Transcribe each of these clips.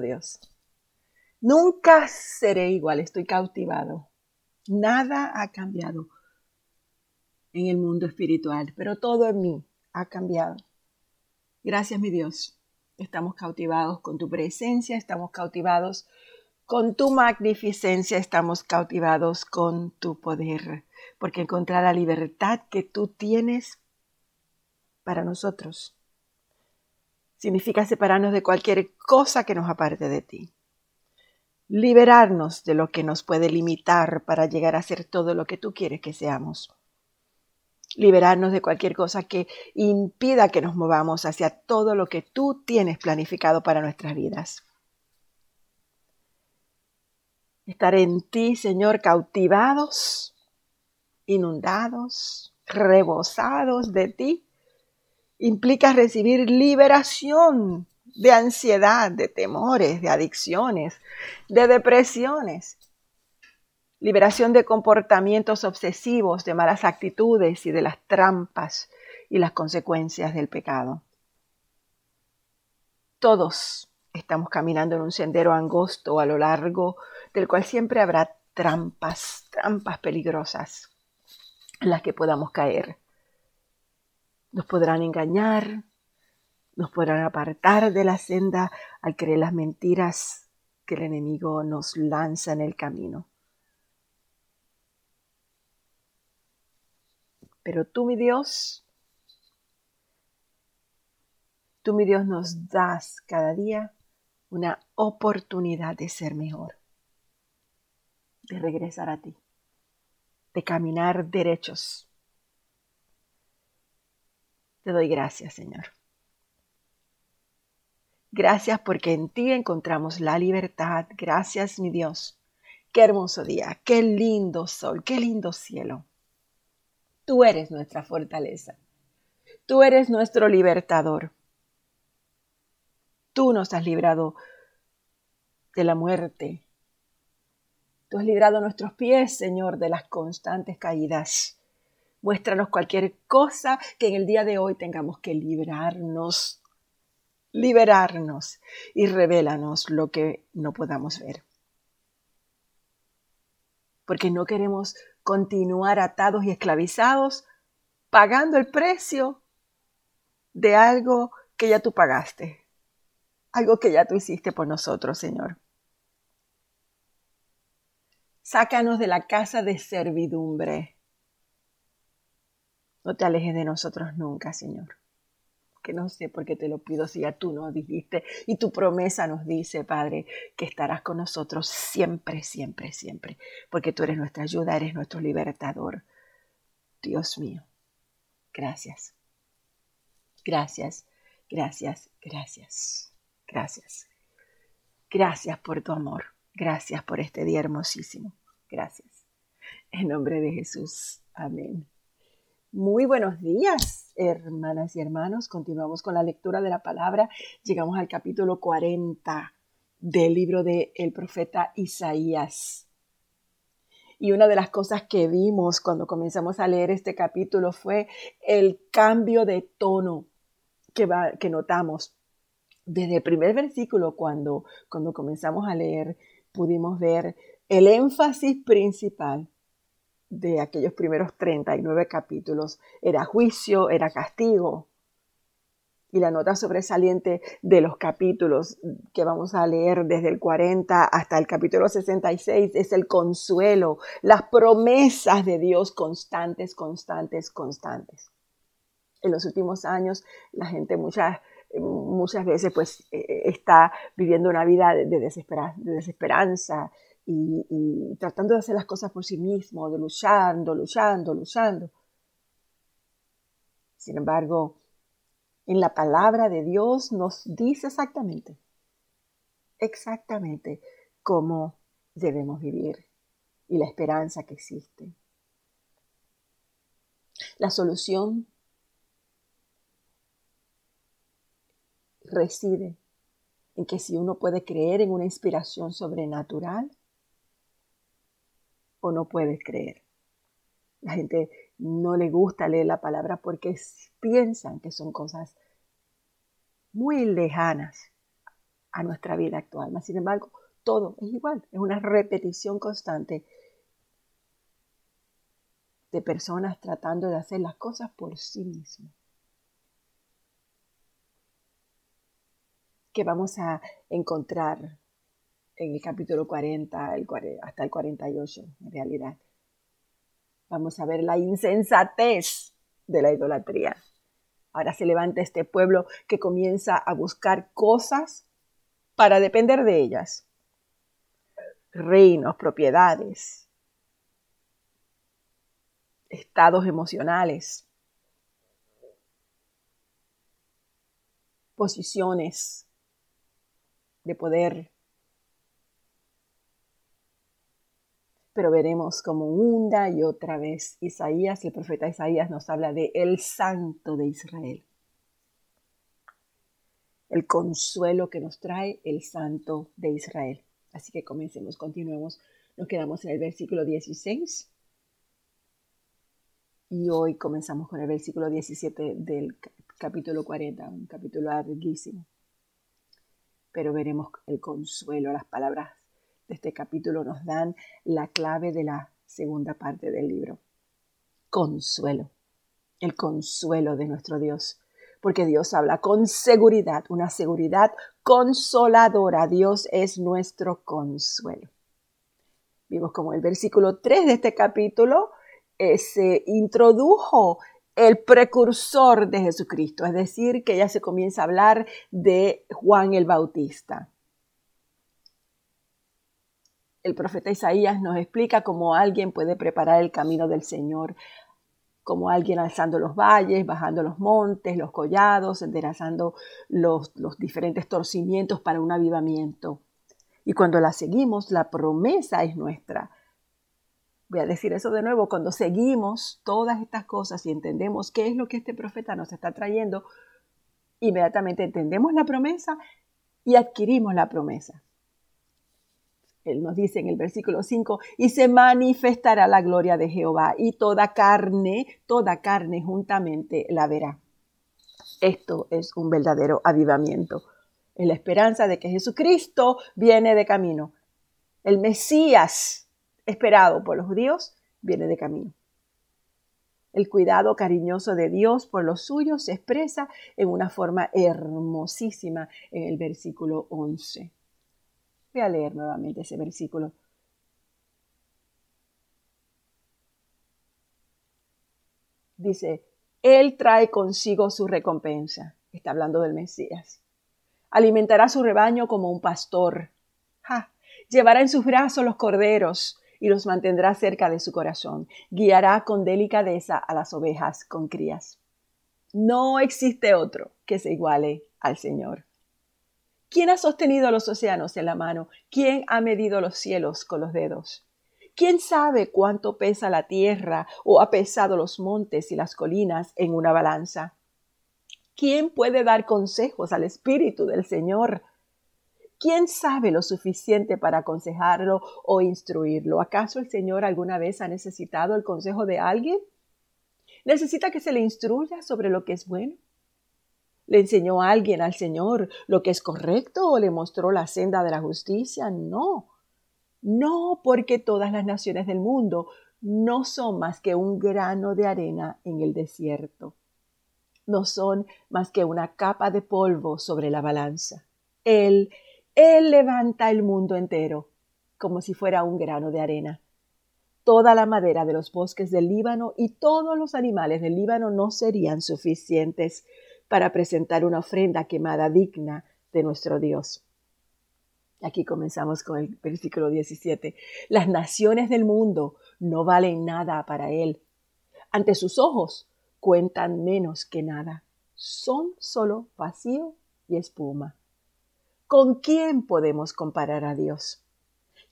Dios. Nunca seré igual, estoy cautivado. Nada ha cambiado en el mundo espiritual, pero todo en mí ha cambiado. Gracias, mi Dios. Estamos cautivados con tu presencia, estamos cautivados con tu magnificencia, estamos cautivados con tu poder, porque encontrar la libertad que tú tienes para nosotros significa separarnos de cualquier cosa que nos aparte de ti liberarnos de lo que nos puede limitar para llegar a ser todo lo que tú quieres que seamos. Liberarnos de cualquier cosa que impida que nos movamos hacia todo lo que tú tienes planificado para nuestras vidas. Estar en ti, Señor, cautivados, inundados, rebosados de ti, implica recibir liberación de ansiedad, de temores, de adicciones, de depresiones. Liberación de comportamientos obsesivos, de malas actitudes y de las trampas y las consecuencias del pecado. Todos estamos caminando en un sendero angosto a lo largo del cual siempre habrá trampas, trampas peligrosas en las que podamos caer. Nos podrán engañar, nos podrán apartar de la senda al creer las mentiras que el enemigo nos lanza en el camino. Pero tú, mi Dios, tú, mi Dios, nos das cada día una oportunidad de ser mejor, de regresar a ti, de caminar derechos. Te doy gracias, Señor. Gracias porque en ti encontramos la libertad. Gracias, mi Dios. Qué hermoso día, qué lindo sol, qué lindo cielo. Tú eres nuestra fortaleza. Tú eres nuestro libertador. Tú nos has librado de la muerte. Tú has librado nuestros pies, Señor, de las constantes caídas. Muéstranos cualquier cosa que en el día de hoy tengamos que librarnos liberarnos y revélanos lo que no podamos ver. Porque no queremos continuar atados y esclavizados pagando el precio de algo que ya tú pagaste, algo que ya tú hiciste por nosotros, Señor. Sácanos de la casa de servidumbre. No te alejes de nosotros nunca, Señor que no sé por qué te lo pido si ya tú nos dijiste y tu promesa nos dice, Padre, que estarás con nosotros siempre, siempre, siempre, porque tú eres nuestra ayuda, eres nuestro libertador. Dios mío, gracias. Gracias, gracias, gracias, gracias. Gracias por tu amor. Gracias por este día hermosísimo. Gracias. En nombre de Jesús. Amén. Muy buenos días, hermanas y hermanos. Continuamos con la lectura de la palabra. Llegamos al capítulo 40 del libro del el profeta Isaías. Y una de las cosas que vimos cuando comenzamos a leer este capítulo fue el cambio de tono que, que notamos. Desde el primer versículo, cuando, cuando comenzamos a leer, pudimos ver el énfasis principal de aquellos primeros 39 capítulos era juicio, era castigo. Y la nota sobresaliente de los capítulos que vamos a leer desde el 40 hasta el capítulo 66 es el consuelo, las promesas de Dios constantes, constantes, constantes. En los últimos años la gente muchas, muchas veces pues eh, está viviendo una vida de, de desesperanza y, tratando de hacer las cosas por sí mismo, de luchando, luchando, luchando. Sin embargo, en la palabra de Dios nos dice exactamente, exactamente cómo debemos vivir y la esperanza que existe. La solución reside en que si uno puede creer en una inspiración sobrenatural, no puedes creer. La gente no le gusta leer la palabra porque piensan que son cosas muy lejanas a nuestra vida actual. Mas, sin embargo, todo es igual, es una repetición constante de personas tratando de hacer las cosas por sí mismas. Que vamos a encontrar en el capítulo 40 hasta el 48, en realidad. Vamos a ver la insensatez de la idolatría. Ahora se levanta este pueblo que comienza a buscar cosas para depender de ellas. Reinos, propiedades, estados emocionales, posiciones de poder. Pero veremos como una y otra vez Isaías, el profeta Isaías nos habla de el santo de Israel. El consuelo que nos trae el santo de Israel. Así que comencemos, continuemos. Nos quedamos en el versículo 16 y hoy comenzamos con el versículo 17 del capítulo 40, un capítulo larguísimo. Pero veremos el consuelo, las palabras de este capítulo nos dan la clave de la segunda parte del libro. Consuelo, el consuelo de nuestro Dios. Porque Dios habla con seguridad, una seguridad consoladora. Dios es nuestro consuelo. Vimos como el versículo 3 de este capítulo eh, se introdujo el precursor de Jesucristo, es decir, que ya se comienza a hablar de Juan el Bautista. El profeta Isaías nos explica cómo alguien puede preparar el camino del Señor, como alguien alzando los valles, bajando los montes, los collados, enderezando los, los diferentes torcimientos para un avivamiento. Y cuando la seguimos, la promesa es nuestra voy a decir eso de nuevo, cuando seguimos todas estas cosas y entendemos qué es lo que este profeta nos está trayendo, inmediatamente entendemos la promesa y adquirimos la promesa. Él nos dice en el versículo 5, y se manifestará la gloria de Jehová, y toda carne, toda carne juntamente la verá. Esto es un verdadero avivamiento, en la esperanza de que Jesucristo viene de camino. El Mesías esperado por los judíos viene de camino. El cuidado cariñoso de Dios por los suyos se expresa en una forma hermosísima en el versículo 11. Voy a leer nuevamente ese versículo. Dice, Él trae consigo su recompensa. Está hablando del Mesías. Alimentará su rebaño como un pastor. Llevará en sus brazos los corderos y los mantendrá cerca de su corazón. Guiará con delicadeza a las ovejas con crías. No existe otro que se iguale al Señor. ¿Quién ha sostenido los océanos en la mano? ¿Quién ha medido los cielos con los dedos? ¿Quién sabe cuánto pesa la tierra o ha pesado los montes y las colinas en una balanza? ¿Quién puede dar consejos al Espíritu del Señor? ¿Quién sabe lo suficiente para aconsejarlo o instruirlo? ¿Acaso el Señor alguna vez ha necesitado el consejo de alguien? ¿Necesita que se le instruya sobre lo que es bueno? ¿Le enseñó a alguien al Señor lo que es correcto o le mostró la senda de la justicia? No. No, porque todas las naciones del mundo no son más que un grano de arena en el desierto. No son más que una capa de polvo sobre la balanza. Él él levanta el mundo entero, como si fuera un grano de arena. Toda la madera de los bosques del Líbano y todos los animales del Líbano no serían suficientes para presentar una ofrenda quemada digna de nuestro Dios. Aquí comenzamos con el versículo 17. Las naciones del mundo no valen nada para Él. Ante sus ojos cuentan menos que nada. Son solo vacío y espuma. ¿Con quién podemos comparar a Dios?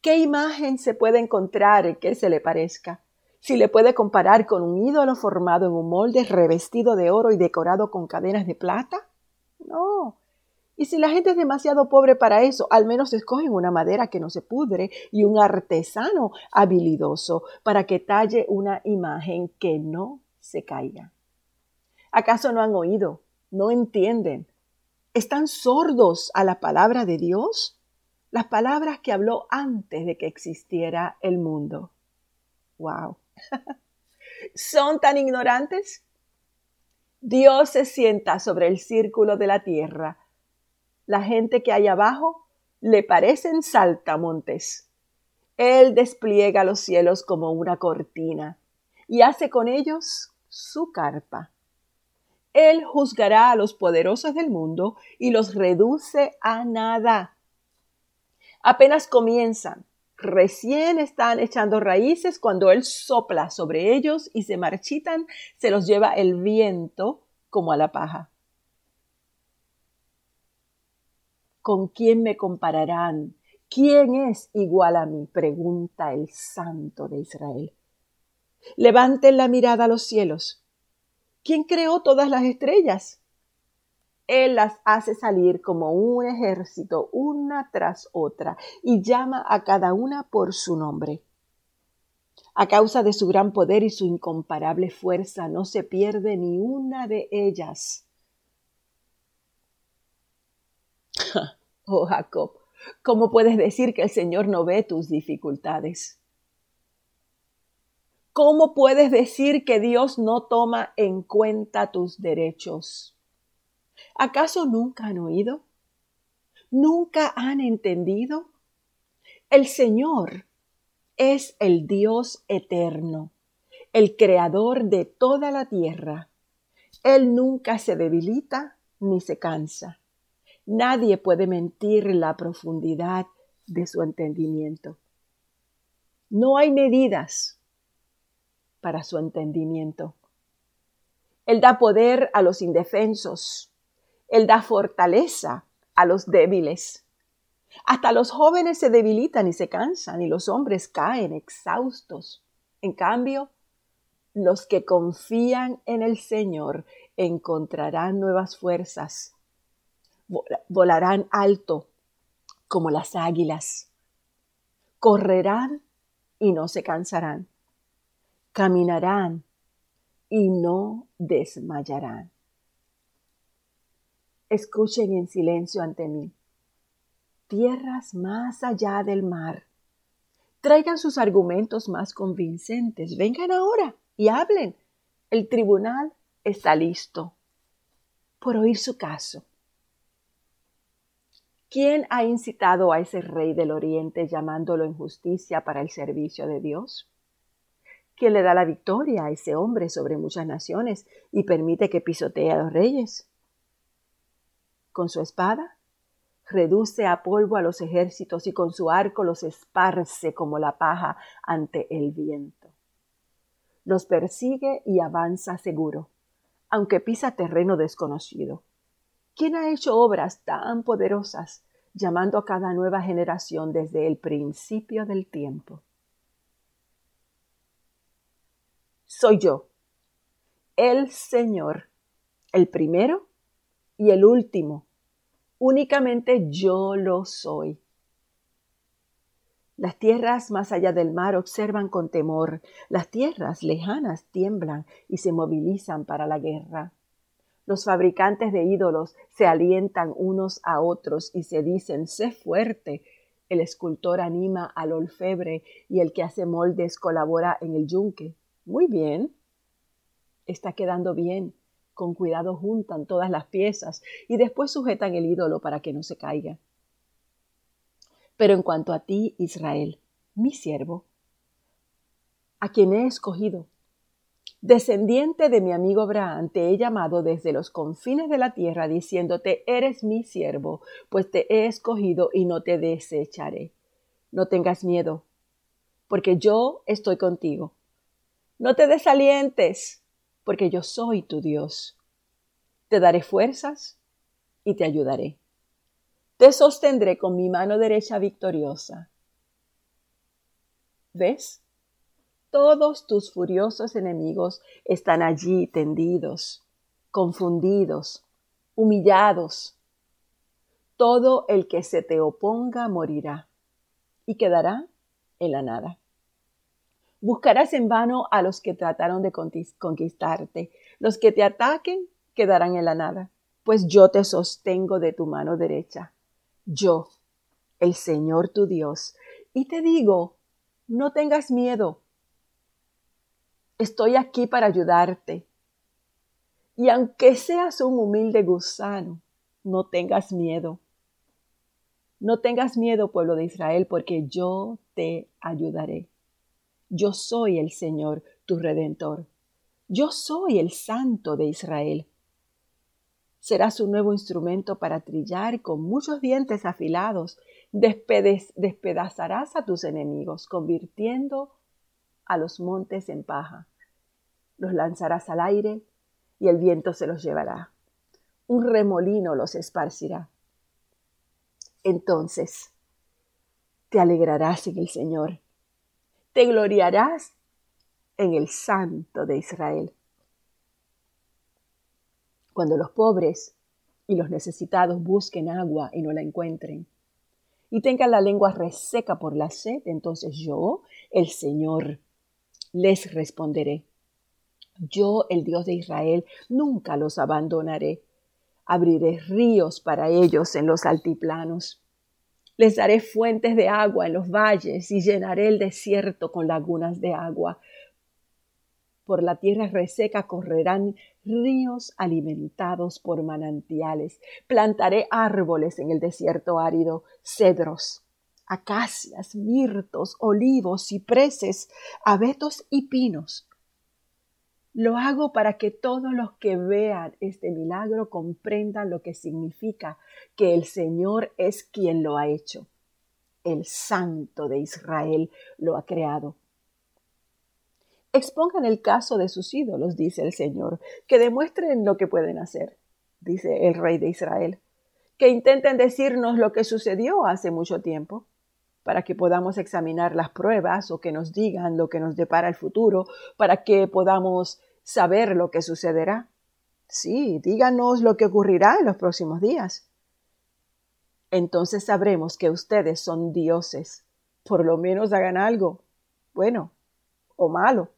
¿Qué imagen se puede encontrar que se le parezca? Si le puede comparar con un ídolo formado en un molde revestido de oro y decorado con cadenas de plata? No. Y si la gente es demasiado pobre para eso, al menos escogen una madera que no se pudre y un artesano habilidoso para que talle una imagen que no se caiga. ¿Acaso no han oído? ¿No entienden? están sordos a la palabra de Dios, las palabras que habló antes de que existiera el mundo. ¡Wow! ¿Son tan ignorantes? Dios se sienta sobre el círculo de la tierra. La gente que hay abajo le parecen saltamontes. Él despliega los cielos como una cortina y hace con ellos su carpa. Él juzgará a los poderosos del mundo y los reduce a nada. Apenas comienzan, recién están echando raíces cuando Él sopla sobre ellos y se marchitan, se los lleva el viento como a la paja. ¿Con quién me compararán? ¿Quién es igual a mí? pregunta el Santo de Israel. Levanten la mirada a los cielos. ¿Quién creó todas las estrellas? Él las hace salir como un ejército, una tras otra, y llama a cada una por su nombre. A causa de su gran poder y su incomparable fuerza, no se pierde ni una de ellas. oh Jacob, ¿cómo puedes decir que el Señor no ve tus dificultades? ¿Cómo puedes decir que Dios no toma en cuenta tus derechos? ¿Acaso nunca han oído? ¿Nunca han entendido? El Señor es el Dios eterno, el creador de toda la tierra. Él nunca se debilita ni se cansa. Nadie puede mentir la profundidad de su entendimiento. No hay medidas para su entendimiento. Él da poder a los indefensos. Él da fortaleza a los débiles. Hasta los jóvenes se debilitan y se cansan y los hombres caen exhaustos. En cambio, los que confían en el Señor encontrarán nuevas fuerzas. Volarán alto como las águilas. Correrán y no se cansarán caminarán y no desmayarán. Escuchen en silencio ante mí. Tierras más allá del mar. Traigan sus argumentos más convincentes. Vengan ahora y hablen. El tribunal está listo por oír su caso. ¿Quién ha incitado a ese rey del oriente llamándolo en justicia para el servicio de Dios? ¿Quién le da la victoria a ese hombre sobre muchas naciones y permite que pisotee a los reyes. Con su espada reduce a polvo a los ejércitos y con su arco los esparce como la paja ante el viento. Los persigue y avanza seguro, aunque pisa terreno desconocido. ¿Quién ha hecho obras tan poderosas, llamando a cada nueva generación desde el principio del tiempo? soy yo, el Señor, el primero y el último. Únicamente yo lo soy. Las tierras más allá del mar observan con temor, las tierras lejanas tiemblan y se movilizan para la guerra. Los fabricantes de ídolos se alientan unos a otros y se dicen, sé fuerte. El escultor anima al orfebre y el que hace moldes colabora en el yunque. Muy bien. Está quedando bien. Con cuidado juntan todas las piezas y después sujetan el ídolo para que no se caiga. Pero en cuanto a ti, Israel, mi siervo, a quien he escogido, descendiente de mi amigo Abraham, te he llamado desde los confines de la tierra, diciéndote, eres mi siervo, pues te he escogido y no te desecharé. No tengas miedo, porque yo estoy contigo no te desalientes, porque yo soy tu Dios. Te daré fuerzas y te ayudaré. Te sostendré con mi mano derecha victoriosa. ¿Ves? Todos tus furiosos enemigos están allí tendidos, confundidos, humillados. Todo el que se te oponga morirá y quedará en la nada. Buscarás en vano a los que trataron de conquistarte. Los que te ataquen quedarán en la nada. pues yo te sostengo de tu mano derecha. Yo, el Señor tu Dios, y te digo, no tengas miedo. Estoy aquí para ayudarte. Y aunque seas un humilde gusano, no tengas miedo. No tengas miedo, pueblo de Israel, porque yo te ayudaré. Yo soy el Señor, tu redentor. Yo soy el Santo de Israel. Serás un nuevo instrumento para trillar con muchos dientes afilados. despedazarás a tus enemigos, convirtiendo a los montes en paja. Los lanzarás al aire y el viento se los llevará. Un remolino los esparcirá. Entonces te alegrarás en el Señor. Te gloriarás en el Santo de Israel cuando los pobres y los necesitados busquen agua y no la encuentren, y tengan la lengua reseca por la sed, entonces yo, el Señor, les responderé. Yo, el Dios de Israel, nunca los abandonaré. Abriré ríos para ellos en los altiplanos. Les daré fuentes de agua en los valles y llenaré el desierto con lagunas de agua por la tierra reseca correrán ríos alimentados por manantiales. Plantaré árboles en el desierto árido, cedros, acacias, mirtos, olivos, cipreses, abetos y pinos. Lo hago para que todos los que vean este milagro comprendan lo que significa que el Señor es quien lo ha hecho. El Santo de Israel lo ha creado. Expongan el caso de sus ídolos, dice el Señor, que demuestren lo que pueden hacer, dice el rey de Israel, que intenten decirnos lo que sucedió hace mucho tiempo, para que podamos examinar las pruebas o que nos digan lo que nos depara el futuro, para que podamos saber lo que sucederá. Sí, díganos lo que ocurrirá en los próximos días. Entonces sabremos que ustedes son dioses. Por lo menos hagan algo, bueno o malo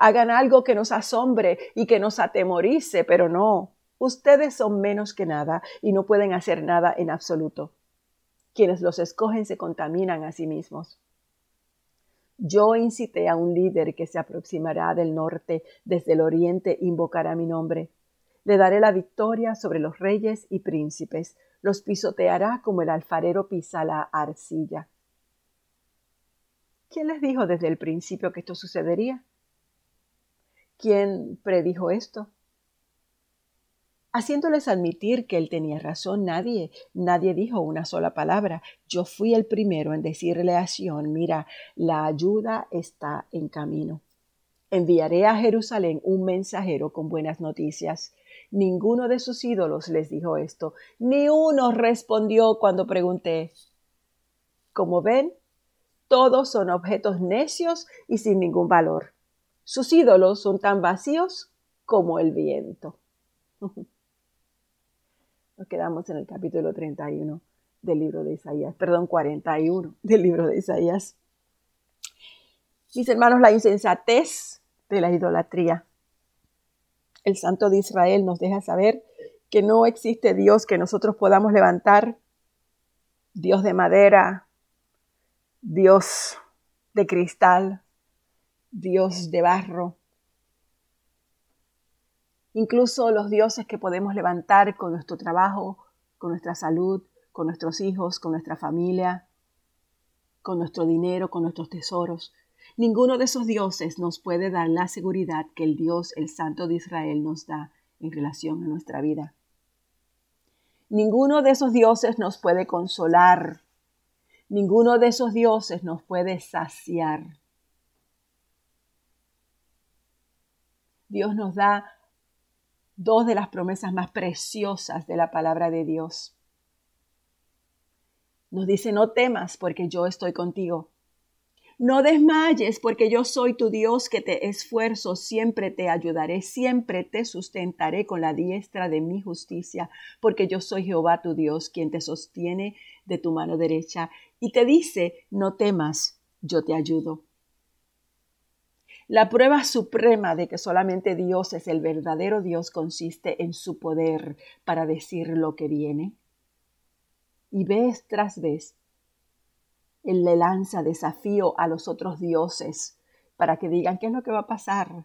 hagan algo que nos asombre y que nos atemorice, pero no, ustedes son menos que nada y no pueden hacer nada en absoluto. Quienes los escogen se contaminan a sí mismos. Yo incité a un líder que se aproximará del norte, desde el oriente invocará mi nombre. Le daré la victoria sobre los reyes y príncipes, los pisoteará como el alfarero pisa la arcilla. ¿Quién les dijo desde el principio que esto sucedería? ¿Quién predijo esto? Haciéndoles admitir que él tenía razón, nadie, nadie dijo una sola palabra. Yo fui el primero en decirle a Sion, mira, la ayuda está en camino. Enviaré a Jerusalén un mensajero con buenas noticias. Ninguno de sus ídolos les dijo esto, ni uno respondió cuando pregunté. Como ven, todos son objetos necios y sin ningún valor. Sus ídolos son tan vacíos como el viento. Nos quedamos en el capítulo 31 del libro de Isaías, perdón, 41 del libro de Isaías. Mis hermanos, la insensatez de la idolatría. El Santo de Israel nos deja saber que no existe Dios que nosotros podamos levantar, Dios de madera, Dios de cristal, Dios de barro, incluso los dioses que podemos levantar con nuestro trabajo, con nuestra salud, con nuestros hijos, con nuestra familia, con nuestro dinero, con nuestros tesoros. Ninguno de esos dioses nos puede dar la seguridad que el Dios, el Santo de Israel, nos da en relación a nuestra vida. Ninguno de esos dioses nos puede consolar. Ninguno de esos dioses nos puede saciar. Dios nos da dos de las promesas más preciosas de la palabra de Dios. Nos dice, no temas porque yo estoy contigo. No desmayes porque yo soy tu Dios que te esfuerzo, siempre te ayudaré, siempre te sustentaré con la diestra de mi justicia, porque yo soy Jehová tu Dios, quien te sostiene de tu mano derecha y te dice, no temas, yo te ayudo. La prueba suprema de que solamente Dios es el verdadero Dios consiste en su poder para decir lo que viene. Y vez tras vez, Él le lanza desafío a los otros dioses para que digan qué es lo que va a pasar.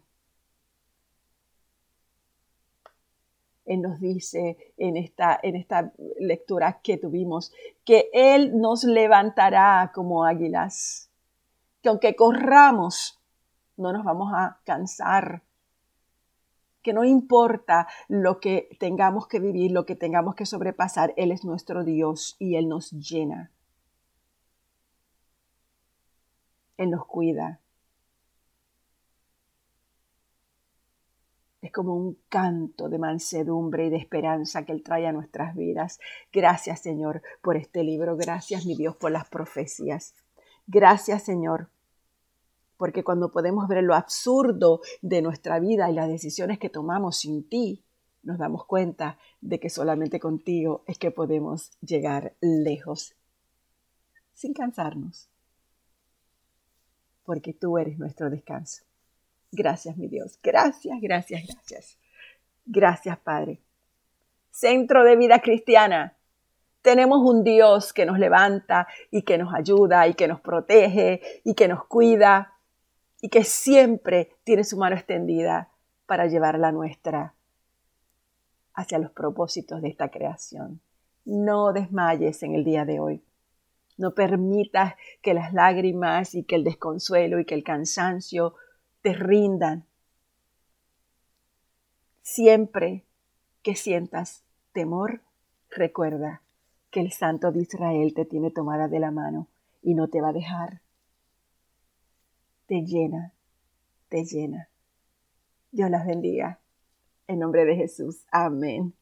Él nos dice en esta, en esta lectura que tuvimos que Él nos levantará como águilas, que aunque corramos, no nos vamos a cansar, que no importa lo que tengamos que vivir, lo que tengamos que sobrepasar, Él es nuestro Dios y Él nos llena. Él nos cuida. Es como un canto de mansedumbre y de esperanza que Él trae a nuestras vidas. Gracias Señor por este libro. Gracias mi Dios por las profecías. Gracias Señor porque cuando podemos ver lo absurdo de nuestra vida y las decisiones que tomamos sin ti, nos damos cuenta de que solamente contigo es que podemos llegar lejos sin cansarnos, porque tú eres nuestro descanso. Gracias, mi Dios. Gracias, gracias, gracias. Gracias, Padre. Centro de vida cristiana. Tenemos un Dios que nos levanta y que nos ayuda y que nos protege y que nos cuida y que siempre tiene su mano extendida para llevar la nuestra hacia los propósitos de esta creación. No desmayes en el día de hoy. No permitas que las lágrimas y que el desconsuelo y que el cansancio te rindan. Siempre que sientas temor, recuerda que el Santo de Israel te tiene tomada de la mano y no te va a dejar te llena, te llena. Dios las bendiga. En nombre de Jesús. Amén.